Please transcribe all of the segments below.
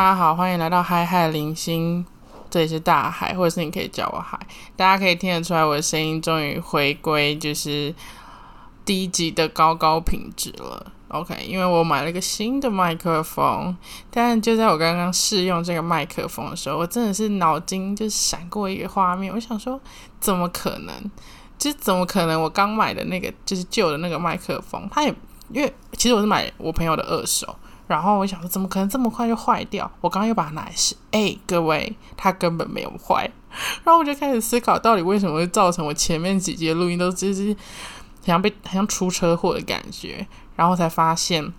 大家好，欢迎来到嗨嗨零星，这里是大海，或者是你可以叫我海。大家可以听得出来，我的声音终于回归就是低级的高高品质了。OK，因为我买了一个新的麦克风，但就在我刚刚试用这个麦克风的时候，我真的是脑筋就闪过一个画面，我想说，怎么可能？就怎么可能？我刚买的那个就是旧的那个麦克风，它也因为其实我是买我朋友的二手。然后我想说，怎么可能这么快就坏掉？我刚刚又把它拿来试，哎，各位，它根本没有坏。然后我就开始思考，到底为什么会造成我前面几节录音都就是好像被好像出车祸的感觉？然后才发现，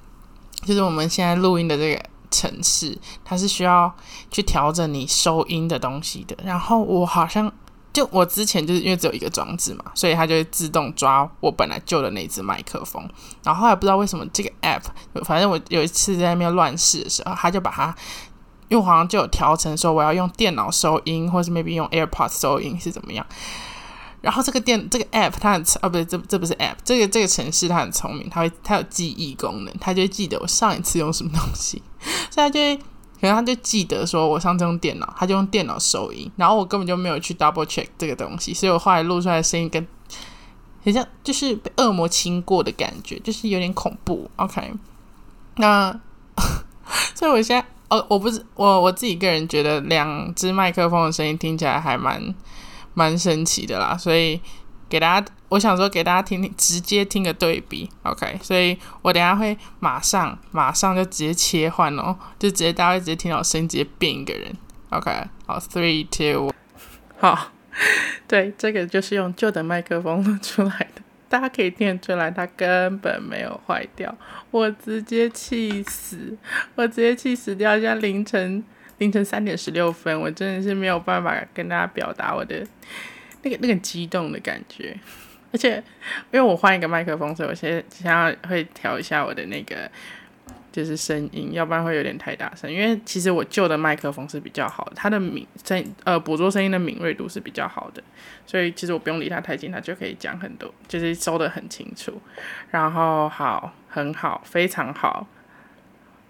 就是我们现在录音的这个城市，它是需要去调整你收音的东西的。然后我好像。就我之前就是因为只有一个装置嘛，所以它就会自动抓我本来旧的那只麦克风。然后后来不知道为什么这个 app，反正我有一次在那边乱试的时候，它就把它，因为好像就有调成说我要用电脑收音，或是 maybe 用 AirPods 收音是怎么样。然后这个电这个 app 它很啊不对，这这不是 app，这个这个城市它很聪明，它会它有记忆功能，它就会记得我上一次用什么东西，所以它就会。可能他就记得说，我上次用电脑，他就用电脑收音，然后我根本就没有去 double check 这个东西，所以我后来录出来的声音跟很像，就是被恶魔亲过的感觉，就是有点恐怖。OK，那 所以我现在，哦，我不是我我自己个人觉得两只麦克风的声音听起来还蛮蛮神奇的啦，所以。给大家，我想说给大家听听，直接听个对比，OK？所以我等下会马上马上就直接切换哦，就直接大家会直接听到我声音直接变一个人，OK？好，three two，好，对，这个就是用旧的麦克风录出来的，大家可以听出来它根本没有坏掉，我直接气死，我直接气死掉，现在凌晨凌晨三点十六分，我真的是没有办法跟大家表达我的。那个那个激动的感觉，而且因为我换一个麦克风，所以我现在现在会调一下我的那个就是声音，要不然会有点太大声。因为其实我旧的麦克风是比较好的，它的敏声呃捕捉声音的敏锐度是比较好的，所以其实我不用离它太近，它就可以讲很多，就是收的很清楚。然后好，很好，非常好。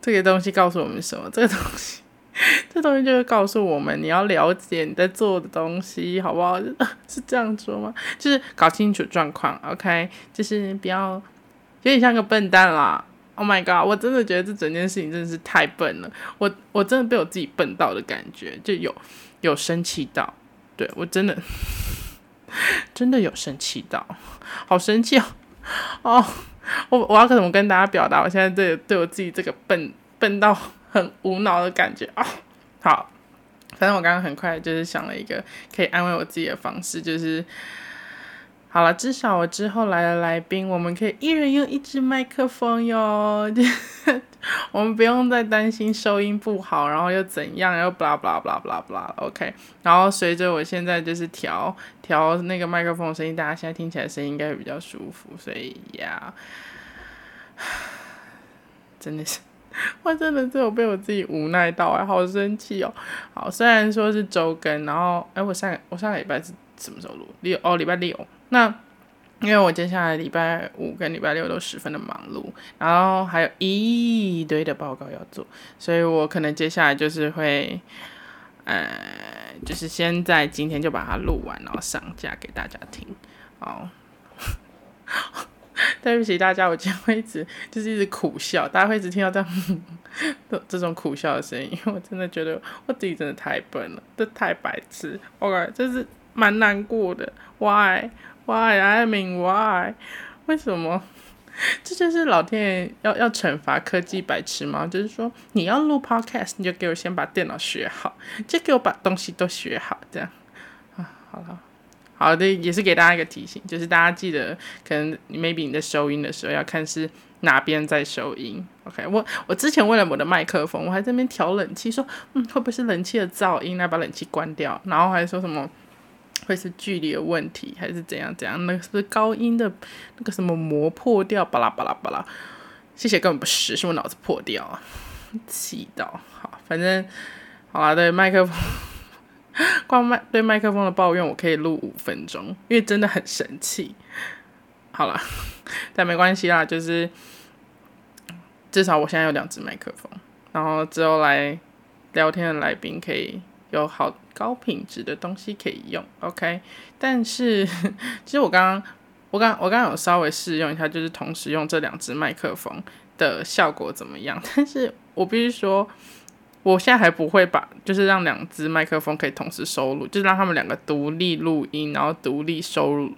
这个东西告诉我们什么？这个东西。这东西就会告诉我们，你要了解你在做的东西，好不好？是这样说吗？就是搞清楚状况，OK？就是不要有点像个笨蛋啦。Oh my god！我真的觉得这整件事情真的是太笨了。我我真的被我自己笨到的感觉，就有有生气到。对我真的 真的有生气到，好生气哦！哦，我我要怎么跟大家表达？我现在对对我自己这个笨笨到。很无脑的感觉啊！好，反正我刚刚很快就是想了一个可以安慰我自己的方式，就是好了，至少我之后来的来宾，我们可以一人用一支麦克风哟，我们不用再担心收音不好，然后又怎样，又 blah blah blah blah blah OK，然后随着我现在就是调调那个麦克风的声音，大家现在听起来声音应该会比较舒服，所以呀，真的是。我真的是有被我自己无奈到哎，好生气哦！好，虽然说是周更，然后哎，我上我上个礼拜是什么时候录？六哦，礼拜六。那因为我接下来礼拜五跟礼拜六都十分的忙碌，然后还有一堆的报告要做，所以我可能接下来就是会，呃，就是先在今天就把它录完，然后上架给大家听。好。对不起大家，我今天会一直就是一直苦笑，大家会一直听到这样的 这种苦笑的声音，因为我真的觉得我自己真的太笨了，这太白痴，OK，这是蛮难过的。Why？Why？I mean why？为什么？这就是老天爷要要惩罚科技白痴吗？就是说你要录 Podcast，你就给我先把电脑学好，就给我把东西都学好，这样啊，好了。好的，也是给大家一个提醒，就是大家记得，可能 maybe 你在收音的时候要看是哪边在收音。OK，我我之前为了我的麦克风，我还在那边调冷气，说嗯会不会是冷气的噪音，来把冷气关掉，然后还说什么会是距离的问题，还是怎样怎样，那个是不是高音的那个什么膜破掉，巴拉巴拉巴拉，谢谢根本不是，是我脑子破掉啊，气到，好，反正好了，对麦克风。光麦对麦克风的抱怨，我可以录五分钟，因为真的很神气。好了，但没关系啦，就是至少我现在有两只麦克风，然后之后来聊天的来宾可以有好高品质的东西可以用，OK。但是 其实我刚刚我刚我刚刚有稍微试用一下，就是同时用这两只麦克风的效果怎么样？但是我必须说，我现在还不会把就是让两只麦克风可以同时收录，就是让他们两个独立录音，然后独立收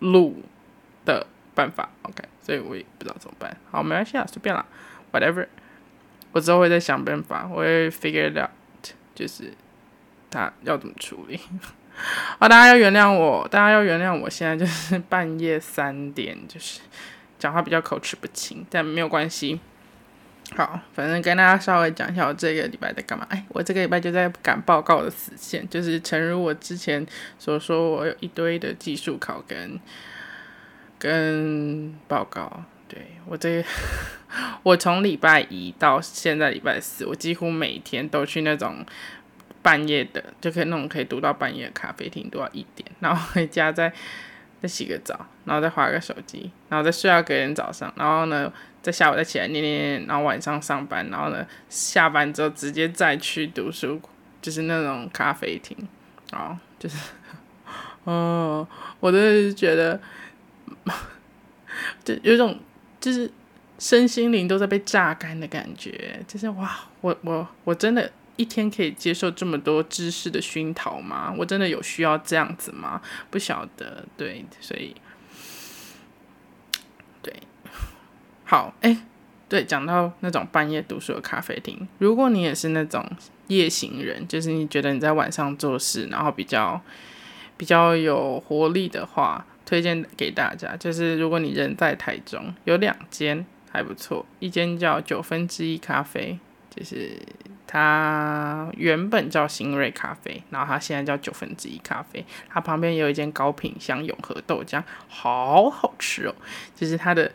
录的办法，OK。所以我也不知道怎么办。好，没关系啊，随便啦，whatever。我之后会再想办法，我会 figure it out，就是他要怎么处理。好，大家要原谅我，大家要原谅我现在就是半夜三点，就是讲话比较口齿不清，但没有关系。好，反正跟大家稍微讲一下我这个礼拜在干嘛。哎，我这个礼拜就在赶报告的死线，就是诚如我之前所说，我有一堆的技术考跟 跟报告。对我这，我从礼拜一到现在礼拜四，我几乎每天都去那种半夜的，就可以那种可以读到半夜的咖啡厅，读到一点，然后回家再再洗个澡，然后再划个手机，然后再睡到隔天早上，然后呢，在下午再起来念念，然后晚上上班，然后呢，下班之后直接再去读书，就是那种咖啡厅，啊，就是，哦，我真的是觉得，就有种。就是身心灵都在被榨干的感觉，就是哇，我我我真的一天可以接受这么多知识的熏陶吗？我真的有需要这样子吗？不晓得，对，所以对，好，哎，对，讲到那种半夜读书的咖啡厅，如果你也是那种夜行人，就是你觉得你在晚上做事，然后比较比较有活力的话。推荐给大家，就是如果你人在台中，有两间还不错，一间叫九分之一咖啡，就是它原本叫新瑞咖啡，然后它现在叫九分之一咖啡。它旁边有一间高品香永和豆浆，好好吃哦，就是它的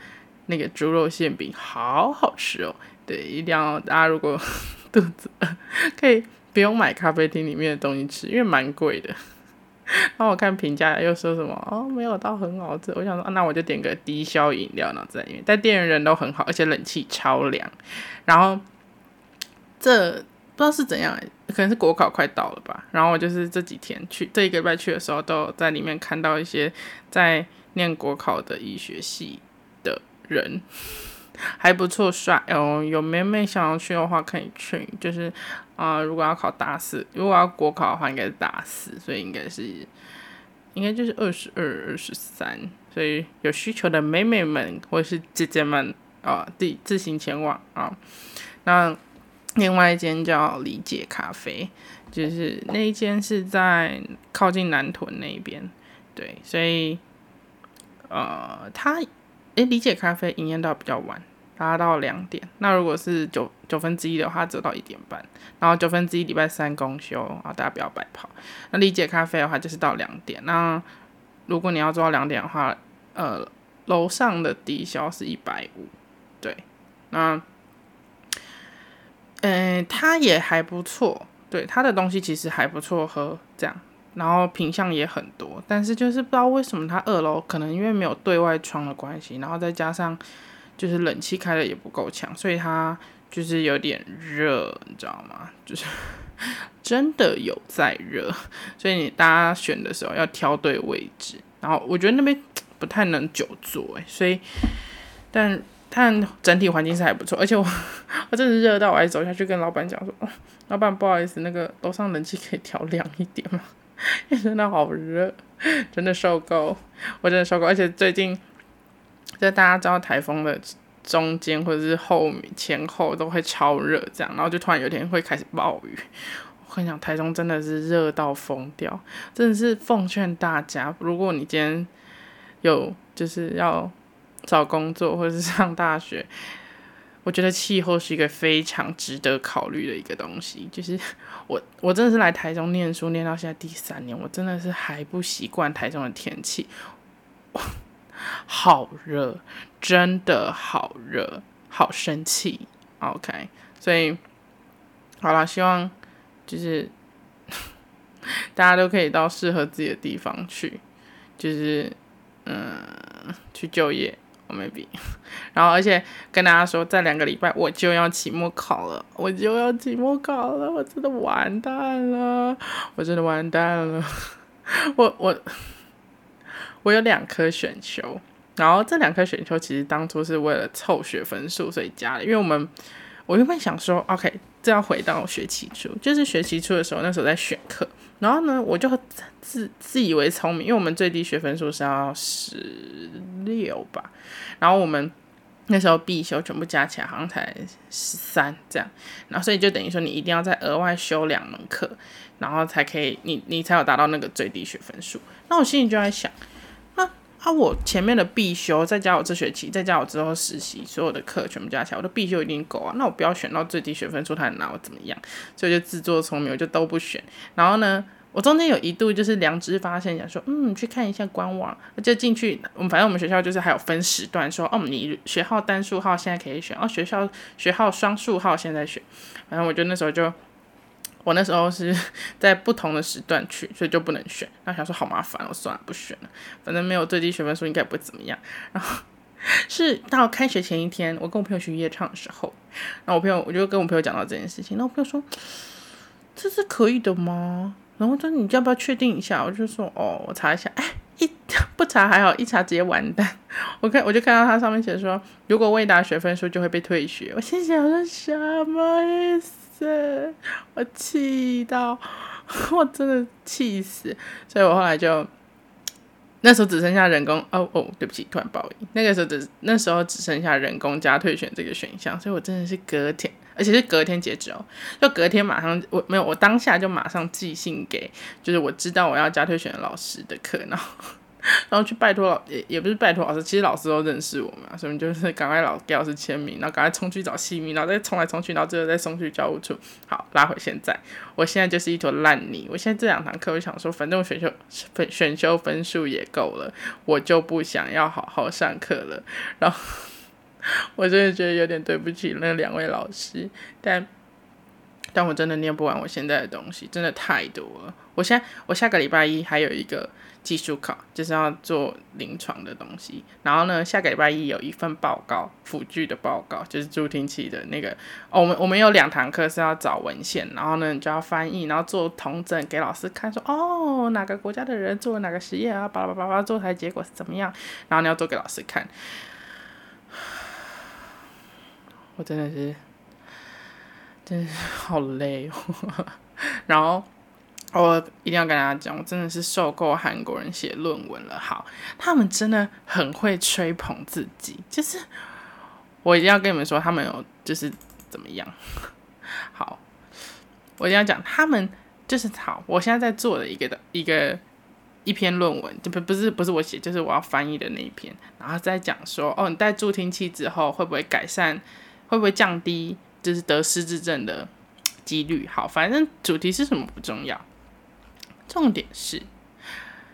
那个猪肉馅饼，好好吃哦。对，一定要大家如果 肚子饿，可以不用买咖啡厅里面的东西吃，因为蛮贵的。然后我看评价又说什么哦，没有到很好吃。我想说，那我就点个低消饮料，然后在里面。但店员人都很好，而且冷气超凉。然后这不知道是怎样，可能是国考快到了吧。然后我就是这几天去，这一个礼拜去的时候，都在里面看到一些在念国考的医学系人。还不错，帅哦！有妹妹想要去的话可以去，就是啊，如果要考大四，如果要国考的话应该是大四，所以应该是应该就是二十二、二十三，所以有需求的妹妹们或是姐姐们啊，自自行前往啊。那另外一间叫理解咖啡，就是那一间是在靠近南屯那边，对，所以呃，它诶，理解咖啡营业到比较晚。达到两点，那如果是九九分之一的话，走到一点半，然后九分之一礼拜三公休啊，大家不要白跑。那理解咖啡的话，就是到两点。那如果你要做到两点的话，呃，楼上的低消是一百五，对，那，嗯，它也还不错，对，它的东西其实还不错喝，这样，然后品相也很多，但是就是不知道为什么它二楼可能因为没有对外窗的关系，然后再加上。就是冷气开的也不够强，所以它 就是有点热，你知道吗？就是真的有在热，所以你大家选的时候要挑对位置。然后我觉得那边不太能久坐，诶，所以但但整体环境是还不错。而且我 我真的热到我还走下去跟老板讲说：“老板不好意思，那个楼上冷气可以调凉一点吗？真的好热，真的受够，我真的受够。而且最近。”在大家知道台风的中间或者是后前后都会超热，这样，然后就突然有一天会开始暴雨。我跟你讲，台中真的是热到疯掉，真的是奉劝大家，如果你今天有就是要找工作或者是上大学，我觉得气候是一个非常值得考虑的一个东西。就是我我真的是来台中念书，念到现在第三年，我真的是还不习惯台中的天气。好热，真的好热，好生气。OK，所以好了，希望就是 大家都可以到适合自己的地方去，就是嗯，去就业。Maybe。然后而且跟大家说，在两个礼拜我就要期末考了，我就要期末考了，我真的完蛋了，我真的完蛋了，我我我有两科选修，然后这两科选修其实当初是为了凑学分数所以加的，因为我们我原本想说，OK，这要回到学期初，就是学期初的时候，那时候在选课。然后呢，我就自自以为聪明，因为我们最低学分数是要十六吧，然后我们那时候必修全部加起来好像才十三这样，然后所以就等于说你一定要再额外修两门课，然后才可以你你才有达到那个最低学分数。那我心里就在想，啊，我前面的必修再加我这学期再加我之后实习所有的课全部加起来，我的必修一定够啊。那我不要选到最低学分数，他拿我怎么样？所以就自作聪明，我就都不选。然后呢？我中间有一度就是良知发现，想说，嗯，去看一下官网，就进去。我们反正我们学校就是还有分时段，说，哦，你学号单数号现在可以选，哦，学校学号双数号现在选。反正我就那时候就，我那时候是 在不同的时段去，所以就不能选。然后想说好麻烦，我算了，不选了。反正没有最低学分数，应该不会怎么样。然后 是到开学前一天，我跟我朋友去夜唱的时候，然后我朋友我就跟我朋友讲到这件事情，那我朋友说，这是可以的吗？然后说你要不要确定一下？我就说哦，我查一下。哎，一 不查还好，一查直接完蛋。我看我就看到它上面写说，如果未达学分数就会被退学。我心想说什么意思？我气到，我真的气死。所以我后来就那时候只剩下人工。哦哦，对不起，突然报应。那个时候只那时候只剩下人工加退选这个选项，所以我真的是隔天。而且是隔天截止哦，就隔天马上我没有，我当下就马上寄信给，就是我知道我要加退选的老师的课，然后 然后去拜托老也也不是拜托老师，其实老师都认识我嘛，所以就是赶快老给老师签名，然后赶快冲去找西米，然后再冲来冲去，然后最后再送去教务处。好，拉回现在，我现在就是一坨烂泥。我现在这两堂课，我想说，反正我选修分选修分数也够了，我就不想要好好上课了，然后。我真的觉得有点对不起那两位老师，但但我真的念不完我现在的东西，真的太多了。我现在我下个礼拜一还有一个技术考，就是要做临床的东西。然后呢，下个礼拜一有一份报告，辅具的报告，就是助听器的那个。哦，我们我们有两堂课是要找文献，然后呢你就要翻译，然后做同整给老师看，说哦哪个国家的人做了哪个实验啊，巴拉巴拉巴拉做出来结果是怎么样，然后你要做给老师看。我真的是，真是好累哦。然后我一定要跟大家讲，我真的是受够韩国人写论文了。好，他们真的很会吹捧自己，就是我一定要跟你们说，他们有就是怎么样。好，我一定要讲，他们就是好。我现在在做的一个的一个一篇论文，就不不是不是我写，就是我要翻译的那一篇，然后再讲说，哦，你戴助听器之后会不会改善？会不会降低就是得失智症的几率？好，反正主题是什么不重要，重点是，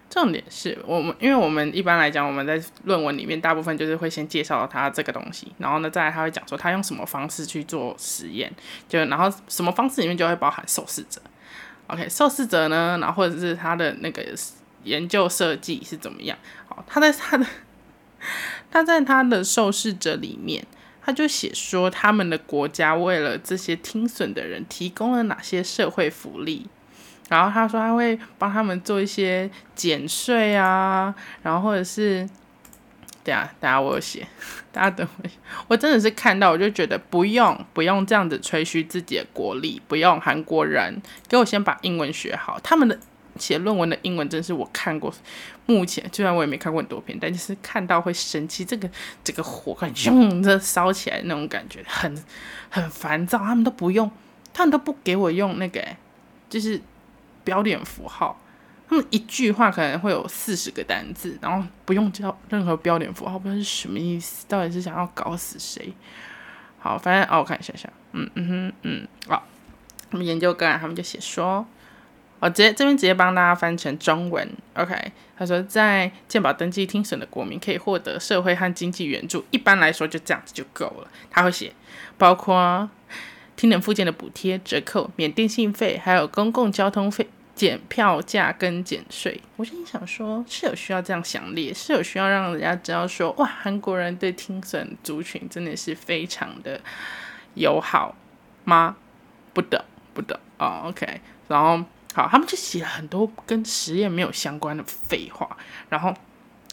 重点是我们，因为我们一般来讲，我们在论文里面大部分就是会先介绍他这个东西，然后呢，再来他会讲说他用什么方式去做实验，就然后什么方式里面就会包含受试者，OK，受试者呢，然后或者是他的那个研究设计是怎么样？好，他在他的他在他的受试者里面。他就写说，他们的国家为了这些听损的人提供了哪些社会福利，然后他说他会帮他们做一些减税啊，然后或者是，对啊，大家我有写，大家等会，我真的是看到我就觉得不用不用这样子吹嘘自己的国力，不用韩国人给我先把英文学好，他们的。写论文的英文真是我看过，目前虽然我也没看过很多篇，但就是看到会生气，这个这个火很凶的烧起来那种感觉，很很烦躁。他们都不用，他们都不给我用那个，就是标点符号。他们一句话可能会有四十个单字，然后不用教任何标点符号，不知道是什么意思，到底是想要搞死谁？好，反正哦，我看一下下，嗯嗯哼嗯，好，他们研究个案，他们就写说。我直接这边直接帮大家翻成中文，OK？他说，在健保登记听审的国民可以获得社会和经济援助，一般来说就这样子就够了。他会写，包括听诊附件的补贴、折扣、免电信费，还有公共交通费减票价跟减税。我心想说，是有需要这样详列，是有需要让人家知道说，哇，韩国人对听损族群真的是非常的友好吗？不得，不得哦。OK，然后好，他们就写了很多跟实验没有相关的废话，然后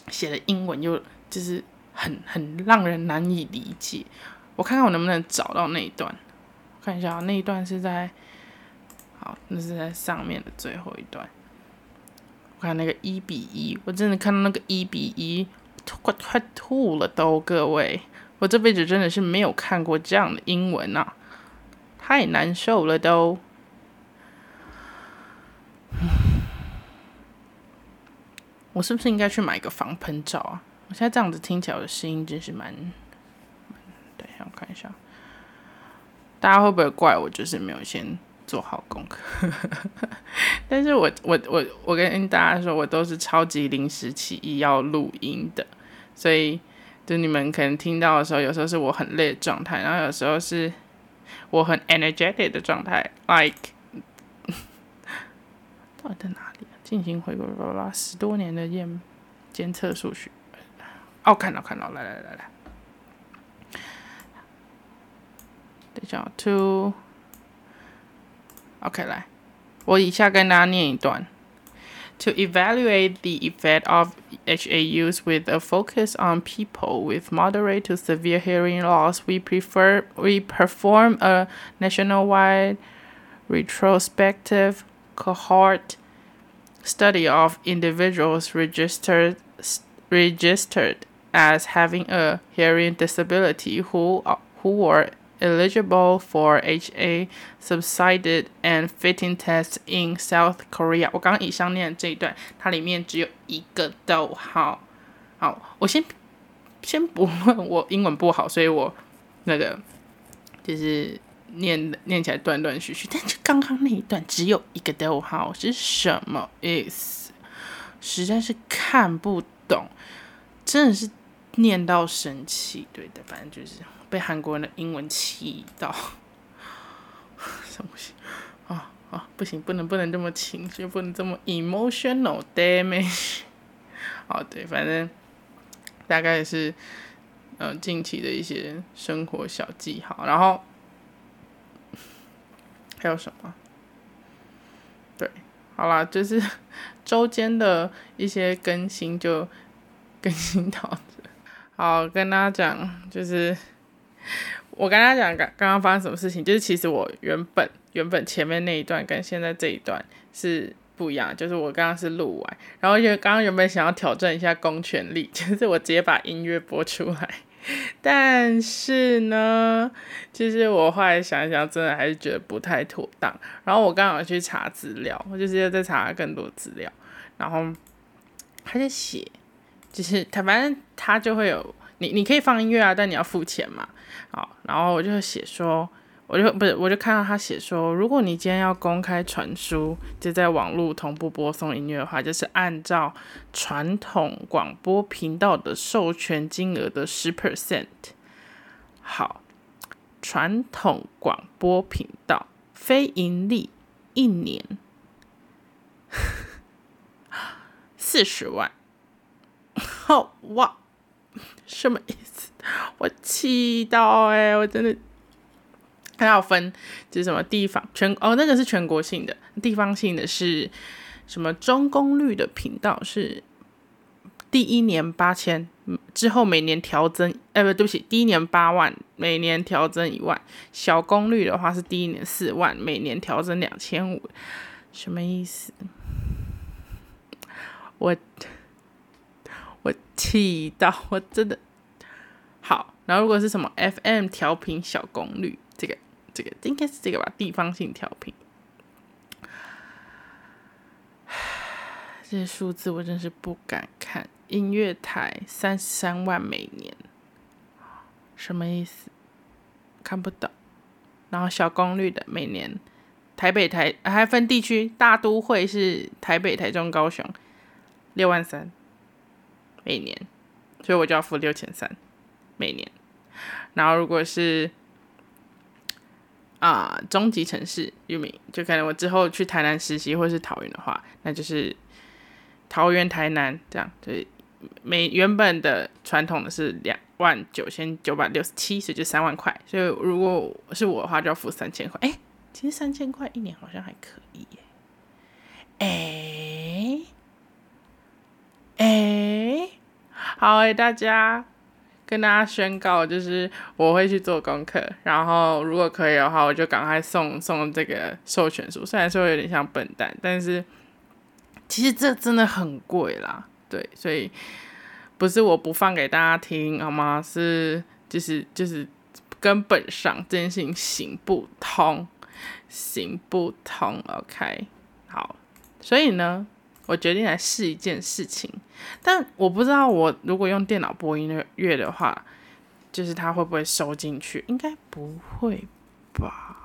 写的英文又就是很很让人难以理解。我看看我能不能找到那一段，看一下那一段是在，好，那是在上面的最后一段。我看那个一比一，我真的看到那个一比一，快快吐了都，各位，我这辈子真的是没有看过这样的英文啊，太难受了都。我是不是应该去买个防喷罩啊？我现在这样子听起来我的声音真是蛮……等一下我看一下，大家会不会怪我？就是没有先做好功课。但是我我我我跟大家说，我都是超级临时起意要录音的，所以就你们可能听到的时候，有时候是我很累的状态，然后有时候是我很 energetic 的状态。Like，到底在哪里？进行回顾，巴拉十多年的验监测数据。哦，看到看到，来来来来。等一下，to，OK，来，我以下跟大家念一段。To evaluate the effect of HAUs with a focus on people with moderate to severe hearing loss, we prefer we perform a nationwide retrospective cohort study of individuals registered registered as having a hearing disability who who were eligible for HA subsided and fitting tests in South Korea。我刚刚以上念的这一段，它里面只有一个逗号。好，我先先不问我英文不好，所以我那个就是念念起来断断续续。但是刚刚那一段只有一个逗号是什么意思？实在是看不懂，真的是念到生气。对的，反正就是。被韩国人的英文气到，不行啊啊，不行，不能不能这么情绪，不能这么 emotional damage。哦，对，反正大概是呃近期的一些生活小记号，然后 还有什么？对，好啦，就是周间的一些更新就更新到这。好，跟大家讲就是。我跟他讲刚刚刚发生什么事情，就是其实我原本原本前面那一段跟现在这一段是不一样，就是我刚刚是录完，然后就刚刚原本想要挑战一下公权力，就是我直接把音乐播出来，但是呢，其实我后来想一想，真的还是觉得不太妥当。然后我刚好去查资料，我就是在查更多资料，然后他就写，就是他反正他就会有。你你可以放音乐啊，但你要付钱嘛。好，然后我就写说，我就不是，我就看到他写说，如果你今天要公开传输，就在网络同步播送音乐的话，就是按照传统广播频道的授权金额的十 percent。好，传统广播频道非盈利一年 四十万。好哇。什么意思？我气到哎！我真的，还要分，就是什么地方全哦，那个是全国性的，地方性的是什么中功率的频道是第一年八千，之后每年调增，哎不对不起，第一年八万，每年调增一万。小功率的话是第一年四万，每年调增两千五，什么意思？我。气到我真的好，然后如果是什么 FM 调频小功率，这个这个应该是这个吧，地方性调频，这些数字我真是不敢看。音乐台三十三万每年，什么意思？看不懂。然后小功率的每年，台北台还分地区，大都会是台北、台中、高雄，六万三。每年，所以我就要付六千三每年。然后如果是啊中级城市域名，就可能我之后去台南实习或是桃园的话，那就是桃园台南这样，就是，每原本的传统的是两万九千九百六十七，所以就三万块，所以如果是我的话就要付三千块，哎，其实三千块一年好像还可以耶，哎哎，好诶，大家。跟大家宣告，就是我会去做功课，然后如果可以的话，我就赶快送送这个授权书。虽然说有点像笨蛋，但是其实这真的很贵啦，对，所以不是我不放给大家听好吗？是就是就是根本上这件事情行不通，行不通。OK，好，所以呢。我决定来试一件事情，但我不知道我如果用电脑播音乐的话，就是它会不会收进去？应该不会吧？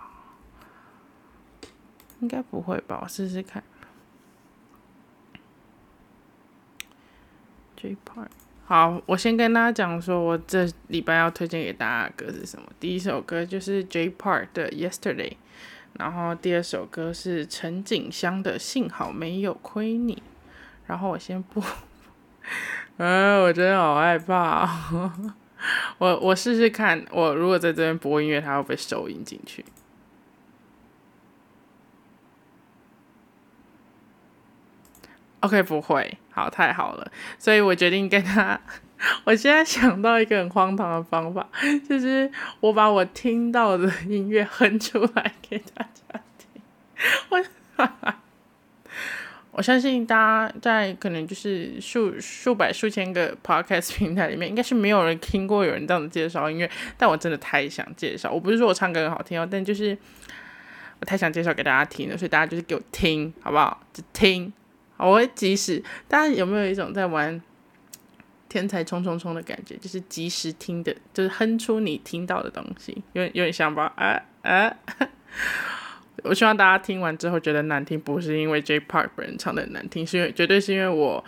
应该不会吧？我试试看。J Part，好，我先跟大家讲说，我这礼拜要推荐给大家的歌是什么？第一首歌就是 J Park 的 Yesterday。然后第二首歌是陈景香的《幸好没有亏你》，然后我先播，嗯，我真的好害怕，我我试试看，我如果在这边播音乐，它会不会收音进去？OK，不会，好，太好了，所以我决定跟他。我现在想到一个很荒唐的方法，就是我把我听到的音乐哼出来给大家听。我 我相信大家在可能就是数数百数千个 podcast 平台里面，应该是没有人听过有人这样子介绍音乐，但我真的太想介绍。我不是说我唱歌很好听哦，但就是我太想介绍给大家听了，所以大家就是给我听好不好？就听，我会即使大家有没有一种在玩？天才冲冲冲的感觉，就是及时听的，就是哼出你听到的东西，有点有点像吧？啊啊！我希望大家听完之后觉得难听，不是因为 J Park 本人唱的难听，是因为绝对是因为我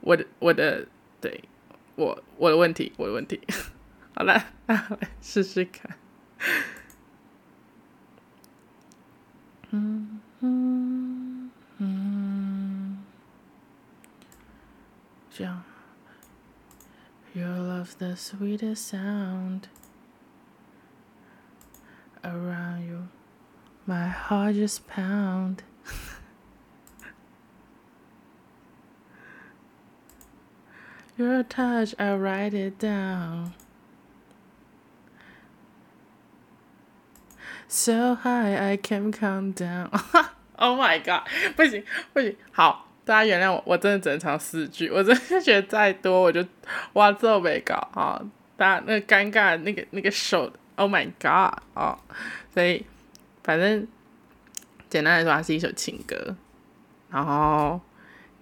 我的我的对我我的问题，我的问题。好了，来试试看。嗯嗯嗯，这样。Your love's the sweetest sound around you. My heart just pound. Your touch, I write it down. So high, I can count down. oh my god！不行不行，好。 大家原谅我，我真的只能唱四句，我真的觉得再多我就哇这没搞啊！大家那个尴尬那个那个手，Oh my God 啊！所以反正简单来说，它是一首情歌。然后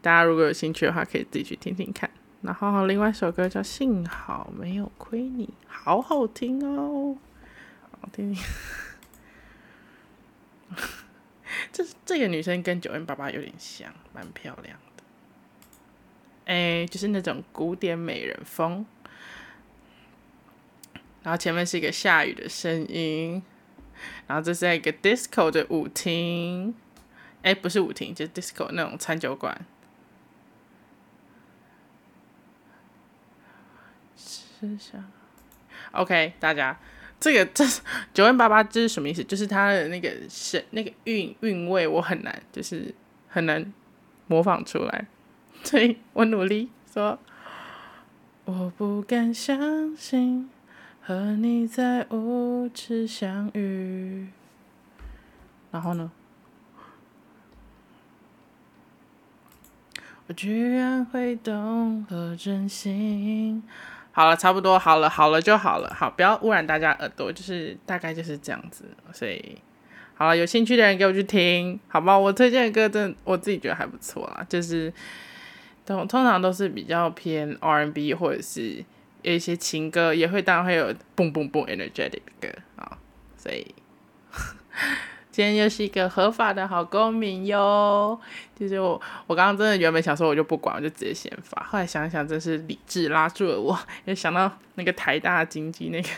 大家如果有兴趣的话，可以自己去听听看。然后另外一首歌叫《幸好没有亏你》，好好听哦，好听。这这个女生跟九 N 八八有点像，蛮漂亮的。哎，就是那种古典美人风。然后前面是一个下雨的声音，然后这是一个 disco 的舞厅。哎，不是舞厅，就是 disco 那种餐酒馆。吃下。OK，大家。这个 这九万八八这是什么意思？就是它的那个是那个韵韵味，我很难，就是很难模仿出来，所以我努力说，我不敢相信和你在舞池相遇，然后呢，我居然会懂和真心。好了，差不多好了，好了就好了，好，不要污染大家耳朵，就是大概就是这样子，所以好了，有兴趣的人给我去听，好吗？我推荐的歌真的我自己觉得还不错啦，就是通通常都是比较偏 R&B 或者是有一些情歌，也会当然会有蹦蹦蹦 energetic 的歌啊，所以。今天又是一个合法的好公民哟，就是我，我刚刚真的原本想说我就不管，我就直接先发，后来想想真是理智拉住了我，又想到那个台大经济那个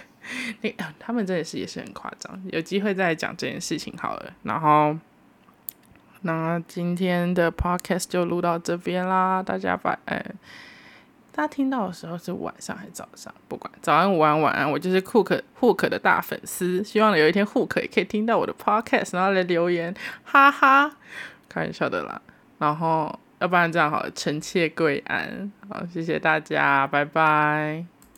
那他们真的是也是很夸张，有机会再讲这件事情好了。然后，那今天的 podcast 就录到这边啦，大家拜，呃，大家听到的时候是晚上还是早上？不管早安、午安、晚安，我就是 Hook Hook 的大粉丝，希望有一天 Hook 也可以听到我的 podcast，然后来留言，哈哈，开玩笑的啦。然后，要不然这样好了，臣妾跪安，好，谢谢大家，拜拜。